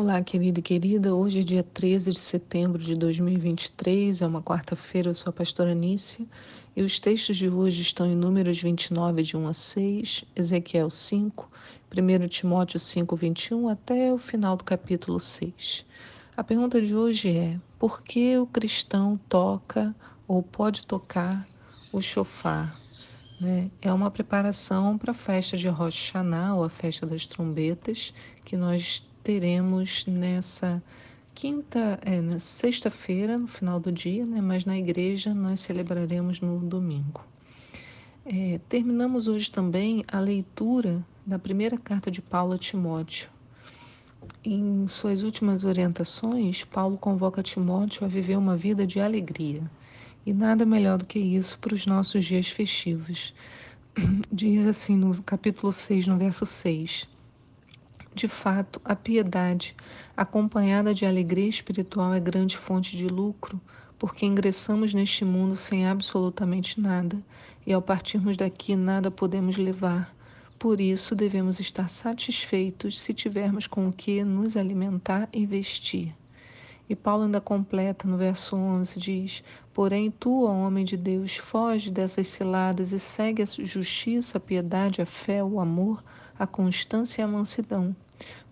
Olá, querido e querida. Hoje é dia 13 de setembro de 2023, é uma quarta-feira. Eu sou a pastora Nícia e os textos de hoje estão em Números 29, de 1 a 6, Ezequiel 5, 1 Timóteo 5, 21 até o final do capítulo 6. A pergunta de hoje é: por que o cristão toca ou pode tocar o chofar? Né? É uma preparação para a festa de Rosh Hashanah, ou a festa das trombetas, que nós teremos nessa quinta, é, na sexta-feira, no final do dia, né? mas na igreja nós celebraremos no domingo. É, terminamos hoje também a leitura da primeira carta de Paulo a Timóteo. Em suas últimas orientações, Paulo convoca Timóteo a viver uma vida de alegria. E nada melhor do que isso para os nossos dias festivos. Diz assim no capítulo 6, no verso 6. De fato, a piedade, acompanhada de alegria espiritual, é grande fonte de lucro, porque ingressamos neste mundo sem absolutamente nada, e ao partirmos daqui nada podemos levar. Por isso, devemos estar satisfeitos se tivermos com o que nos alimentar e vestir. E Paulo ainda completa no verso 11: diz: Porém, tu, ó homem de Deus, foge dessas ciladas e segue a justiça, a piedade, a fé, o amor, a constância e a mansidão.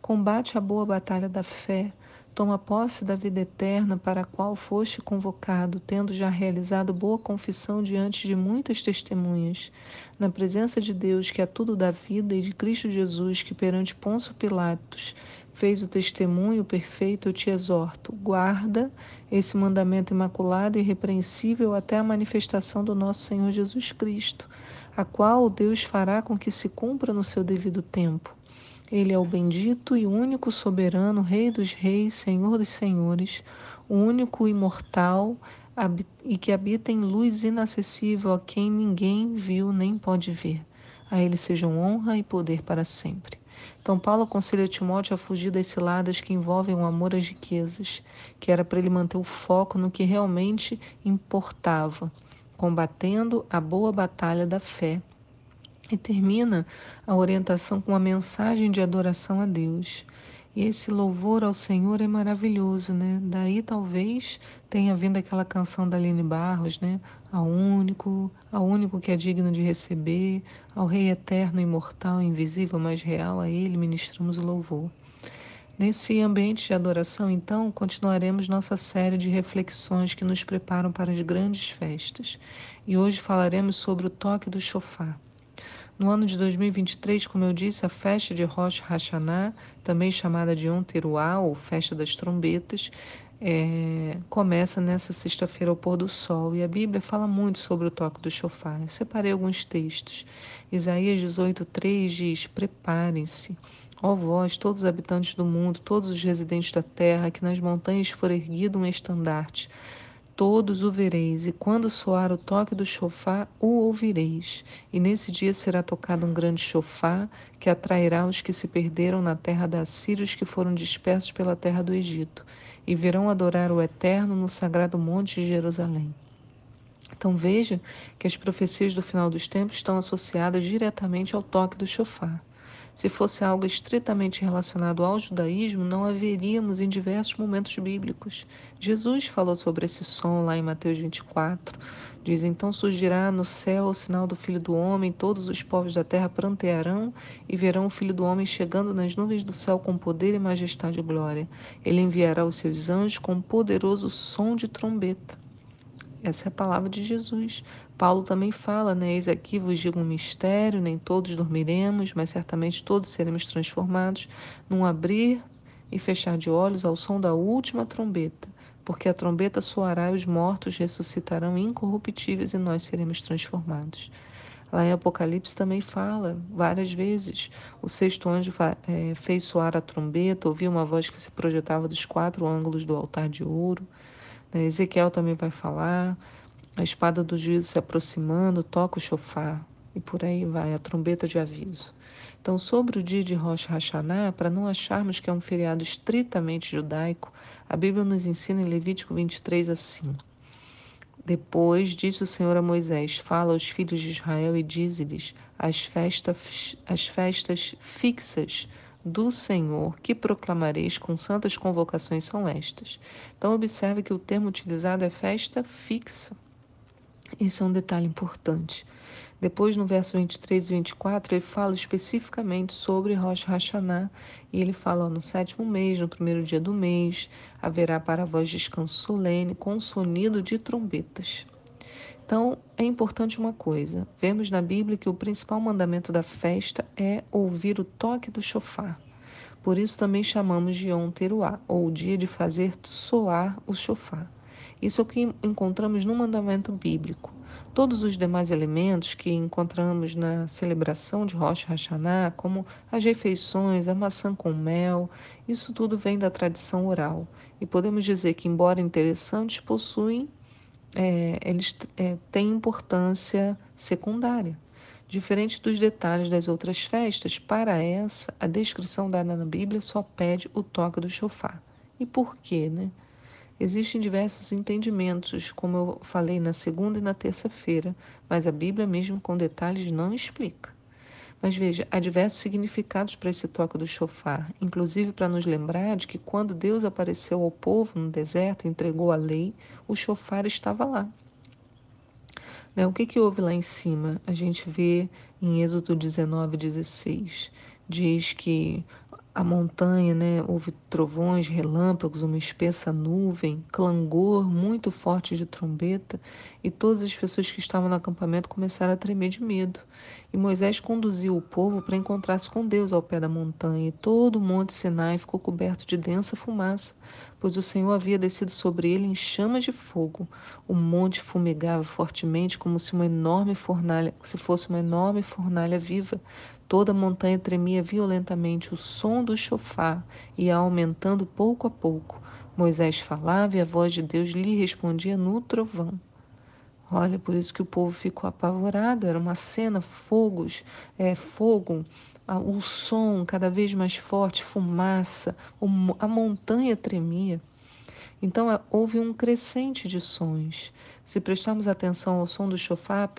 Combate a boa batalha da fé, toma posse da vida eterna para a qual foste convocado, tendo já realizado boa confissão diante de muitas testemunhas, na presença de Deus que é tudo da vida e de Cristo Jesus que perante Pôncio Pilatos fez o testemunho perfeito, eu te exorto, guarda esse mandamento imaculado e irrepreensível até a manifestação do nosso Senhor Jesus Cristo, a qual Deus fará com que se cumpra no seu devido tempo. Ele é o bendito e único soberano, Rei dos reis, Senhor dos senhores, o único imortal e que habita em luz inacessível a quem ninguém viu nem pode ver. A ele sejam honra e poder para sempre. Então, Paulo aconselha Timóteo a fugir das ciladas que envolvem o amor às riquezas, que era para ele manter o foco no que realmente importava, combatendo a boa batalha da fé e termina a orientação com uma mensagem de adoração a Deus. E esse louvor ao Senhor é maravilhoso, né? Daí talvez tenha vindo aquela canção da Aline Barros, né? Ao único, ao único que é digno de receber, ao Rei eterno, imortal, invisível, mas real, a Ele ministramos o louvor. Nesse ambiente de adoração, então, continuaremos nossa série de reflexões que nos preparam para as grandes festas. E hoje falaremos sobre o toque do chofar. No ano de 2023, como eu disse, a festa de Rosh Hashanah, também chamada de Yom Teruah, ou Festa das Trombetas, é, começa nessa sexta-feira ao pôr do sol e a Bíblia fala muito sobre o toque do chofar. Eu separei alguns textos. Isaías 18:3 diz: Preparem-se, ó vós, todos os habitantes do mundo, todos os residentes da terra, que nas montanhas for erguido um estandarte todos o vereis, e quando soar o toque do chofar, o ouvireis. E nesse dia será tocado um grande chofar, que atrairá os que se perderam na terra da Síria, os que foram dispersos pela terra do Egito, e virão adorar o Eterno no sagrado monte de Jerusalém. Então veja que as profecias do final dos tempos estão associadas diretamente ao toque do chofar. Se fosse algo estritamente relacionado ao judaísmo, não haveríamos em diversos momentos bíblicos. Jesus falou sobre esse som lá em Mateus 24. Diz: Então surgirá no céu o sinal do Filho do Homem, todos os povos da terra prantearão e verão o Filho do Homem chegando nas nuvens do céu com poder e majestade e glória. Ele enviará os seus anjos com um poderoso som de trombeta. Essa é a palavra de Jesus. Paulo também fala, né? Eis aqui vos digo um mistério: nem todos dormiremos, mas certamente todos seremos transformados num abrir e fechar de olhos ao som da última trombeta. Porque a trombeta soará e os mortos ressuscitarão incorruptíveis e nós seremos transformados. Lá em Apocalipse também fala várias vezes. O sexto anjo é, fez soar a trombeta, ouviu uma voz que se projetava dos quatro ângulos do altar de ouro. Né? Ezequiel também vai falar a espada do juízo se aproximando, toca o chofar e por aí vai, a trombeta de aviso. Então, sobre o dia de Rosh Hashanah, para não acharmos que é um feriado estritamente judaico, a Bíblia nos ensina em Levítico 23 assim: Depois disse o Senhor a Moisés: Fala aos filhos de Israel e dize-lhes: as festas, as festas fixas do Senhor que proclamareis com santas convocações são estas. Então, observe que o termo utilizado é festa fixa. Isso é um detalhe importante. Depois, no verso 23 e 24, ele fala especificamente sobre Rosh Hashanah. E ele fala: ó, no sétimo mês, no primeiro dia do mês, haverá para vós descanso solene, com sonido de trombetas. Então, é importante uma coisa: vemos na Bíblia que o principal mandamento da festa é ouvir o toque do chofar. Por isso também chamamos de Yom Teruah, ou o dia de fazer soar o chofar. Isso é o que encontramos no mandamento bíblico. Todos os demais elementos que encontramos na celebração de Rosh Hashanah, como as refeições, a maçã com mel, isso tudo vem da tradição oral. E podemos dizer que, embora interessantes, possuem, é, eles é, têm importância secundária. Diferente dos detalhes das outras festas, para essa, a descrição dada na Bíblia só pede o toque do chofar. E por quê, né? Existem diversos entendimentos, como eu falei na segunda e na terça-feira, mas a Bíblia, mesmo com detalhes, não explica. Mas veja, há diversos significados para esse toque do chofar, inclusive para nos lembrar de que quando Deus apareceu ao povo no deserto entregou a lei, o chofar estava lá. Né? O que, que houve lá em cima? A gente vê em Êxodo 19, 16. Diz que a montanha, né? Houve trovões, relâmpagos, uma espessa nuvem, clangor muito forte de trombeta, e todas as pessoas que estavam no acampamento começaram a tremer de medo. E Moisés conduziu o povo para encontrar-se com Deus ao pé da montanha, e todo o monte Sinai ficou coberto de densa fumaça, pois o Senhor havia descido sobre ele em chamas de fogo. O monte fumegava fortemente como se uma enorme fornalha, se fosse uma enorme fornalha viva. Toda a montanha tremia violentamente, o som do chofar ia aumentando pouco a pouco. Moisés falava e a voz de Deus lhe respondia no trovão. Olha, por isso que o povo ficou apavorado. Era uma cena, fogos, é, fogo, o som cada vez mais forte, fumaça, a montanha tremia. Então houve um crescente de sons. Se prestarmos atenção ao som do chofar,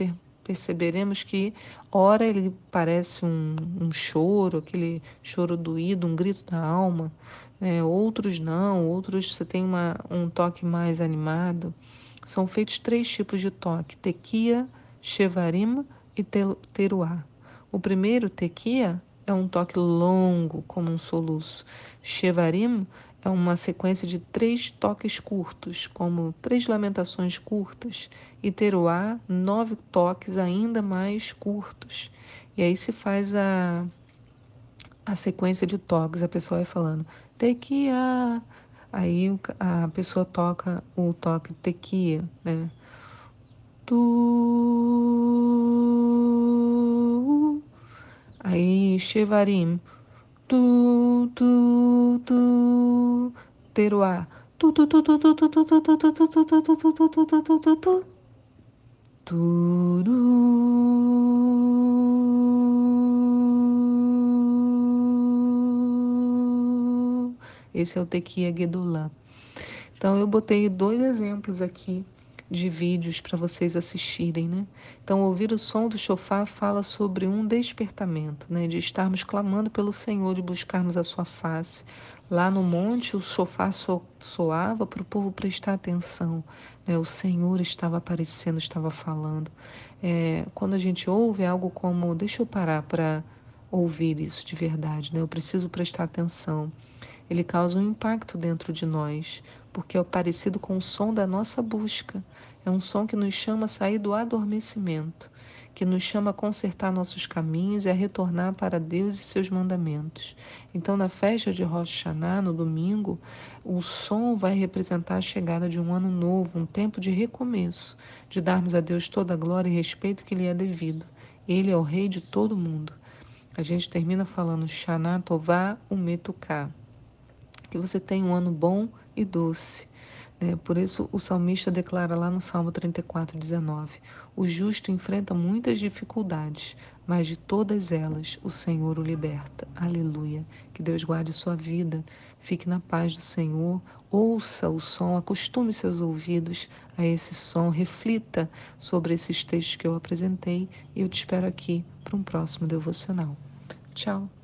perceberemos que, ora, ele parece um, um choro, aquele choro doído, um grito da alma, né? outros não, outros você tem uma, um toque mais animado. São feitos três tipos de toque: tequia, chevarim e teruá. O primeiro, tequia, é um toque longo, como um soluço. Chevarim é uma sequência de três toques curtos, como três lamentações curtas, e teruá, nove toques ainda mais curtos. E aí se faz a, a sequência de toques, a pessoa vai falando tequia, aí a pessoa toca o toque tequia, né? Tu, aí chevarim, tu, tu, tu, teruá, tu, tu, tu, tu, tu, tu, tu, tu, tu, tu, tu, tu, tu, tu, tu, tu, tu, tu, tu, Turu. Esse é o Tequia Gedulá. Então eu botei dois exemplos aqui de vídeos para vocês assistirem, né? Então ouvir o som do chofar fala sobre um despertamento, né? De estarmos clamando pelo Senhor, de buscarmos a sua face. Lá no monte, o sofá so, soava para o povo prestar atenção. Né? O Senhor estava aparecendo, estava falando. É, quando a gente ouve, é algo como: deixa eu parar para ouvir isso de verdade, né? eu preciso prestar atenção. Ele causa um impacto dentro de nós, porque é parecido com o som da nossa busca. É um som que nos chama a sair do adormecimento que nos chama a consertar nossos caminhos e a retornar para Deus e seus mandamentos. Então, na festa de Rosh Hashanah, no domingo, o som vai representar a chegada de um ano novo, um tempo de recomeço, de darmos a Deus toda a glória e respeito que lhe é devido. Ele é o rei de todo mundo. A gente termina falando Shana Tová Umetuká. Que você tenha um ano bom e doce. É, por isso, o salmista declara lá no Salmo 34, 19: O justo enfrenta muitas dificuldades, mas de todas elas o Senhor o liberta. Aleluia. Que Deus guarde sua vida. Fique na paz do Senhor. Ouça o som, acostume seus ouvidos a esse som, reflita sobre esses textos que eu apresentei e eu te espero aqui para um próximo devocional. Tchau.